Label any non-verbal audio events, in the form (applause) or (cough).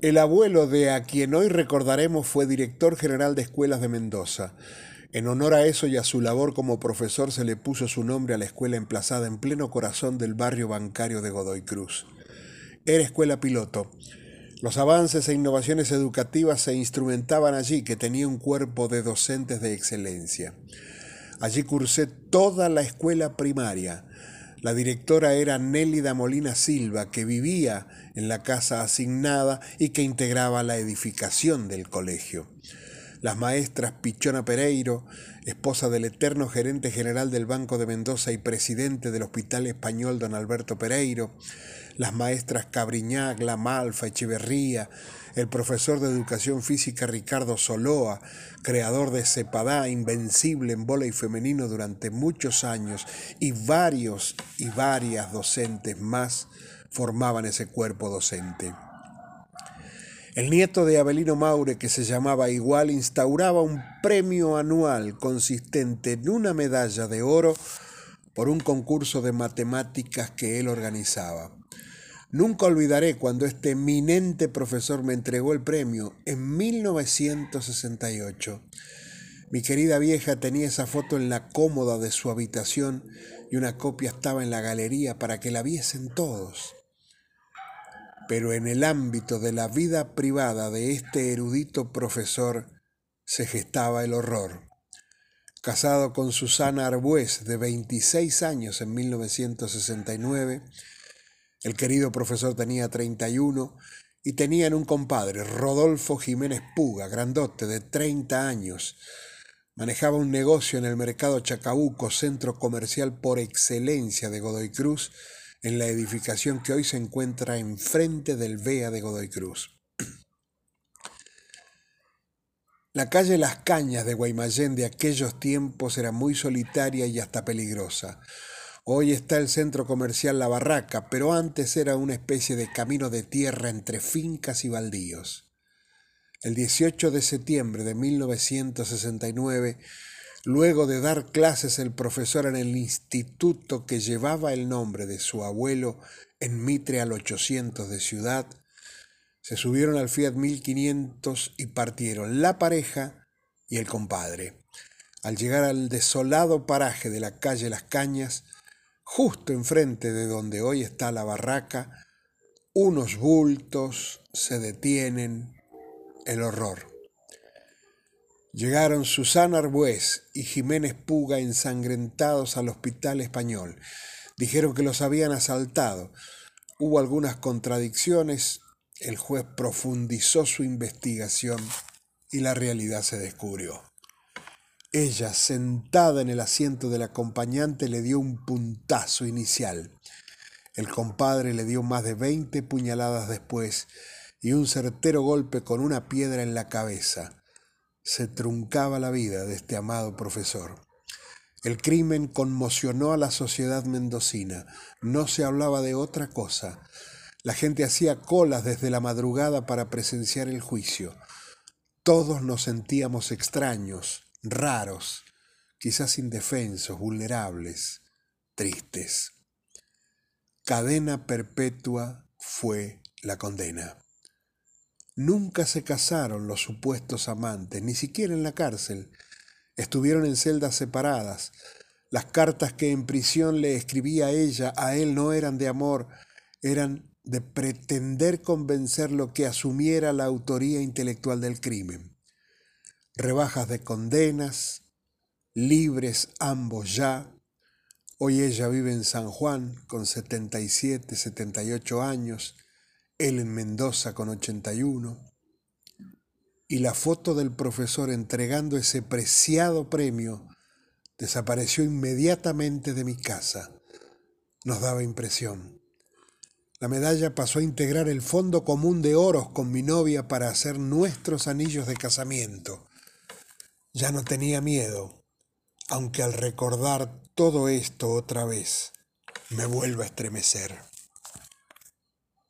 El abuelo de a quien hoy recordaremos fue director general de escuelas de Mendoza. En honor a eso y a su labor como profesor se le puso su nombre a la escuela emplazada en pleno corazón del barrio bancario de Godoy Cruz. Era escuela piloto. Los avances e innovaciones educativas se instrumentaban allí, que tenía un cuerpo de docentes de excelencia. Allí cursé toda la escuela primaria, la directora era Nélida Molina Silva, que vivía en la casa asignada y que integraba la edificación del colegio. Las maestras Pichona Pereiro, esposa del eterno gerente general del Banco de Mendoza y presidente del Hospital Español don Alberto Pereiro, las maestras Cabriñac, Malfa, Echeverría, el profesor de educación física Ricardo Soloa, creador de Cepadá, invencible en y femenino durante muchos años, y varios y varias docentes más formaban ese cuerpo docente. El nieto de Abelino Maure, que se llamaba igual, instauraba un premio anual consistente en una medalla de oro por un concurso de matemáticas que él organizaba. Nunca olvidaré cuando este eminente profesor me entregó el premio en 1968. Mi querida vieja tenía esa foto en la cómoda de su habitación y una copia estaba en la galería para que la viesen todos. Pero en el ámbito de la vida privada de este erudito profesor se gestaba el horror. Casado con Susana Arbués, de 26 años en 1969, el querido profesor tenía 31 y tenían un compadre, Rodolfo Jiménez Puga, grandote, de 30 años. Manejaba un negocio en el mercado Chacabuco, centro comercial por excelencia de Godoy Cruz, en la edificación que hoy se encuentra enfrente del VEA de Godoy Cruz. (clears throat) La calle Las Cañas de Guaymallén de aquellos tiempos era muy solitaria y hasta peligrosa. Hoy está el centro comercial La Barraca, pero antes era una especie de camino de tierra entre fincas y baldíos. El 18 de septiembre de 1969, luego de dar clases el profesor en el instituto que llevaba el nombre de su abuelo en Mitre al 800 de Ciudad, se subieron al Fiat 1500 y partieron la pareja y el compadre. Al llegar al desolado paraje de la calle Las Cañas, justo enfrente de donde hoy está la barraca, unos bultos se detienen, el horror. Llegaron Susana Arbués y Jiménez Puga ensangrentados al hospital español. Dijeron que los habían asaltado. Hubo algunas contradicciones, el juez profundizó su investigación y la realidad se descubrió. Ella, sentada en el asiento del acompañante, le dio un puntazo inicial. El compadre le dio más de veinte puñaladas después y un certero golpe con una piedra en la cabeza. Se truncaba la vida de este amado profesor. El crimen conmocionó a la sociedad mendocina. No se hablaba de otra cosa. La gente hacía colas desde la madrugada para presenciar el juicio. Todos nos sentíamos extraños, raros, quizás indefensos, vulnerables, tristes. Cadena perpetua fue la condena. Nunca se casaron los supuestos amantes, ni siquiera en la cárcel. Estuvieron en celdas separadas. Las cartas que en prisión le escribía ella a él no eran de amor, eran de pretender convencerlo que asumiera la autoría intelectual del crimen rebajas de condenas, libres ambos ya. Hoy ella vive en San Juan con 77, 78 años, él en Mendoza con 81. Y la foto del profesor entregando ese preciado premio desapareció inmediatamente de mi casa. Nos daba impresión. La medalla pasó a integrar el fondo común de oros con mi novia para hacer nuestros anillos de casamiento. Ya no tenía miedo, aunque al recordar todo esto otra vez me vuelvo a estremecer.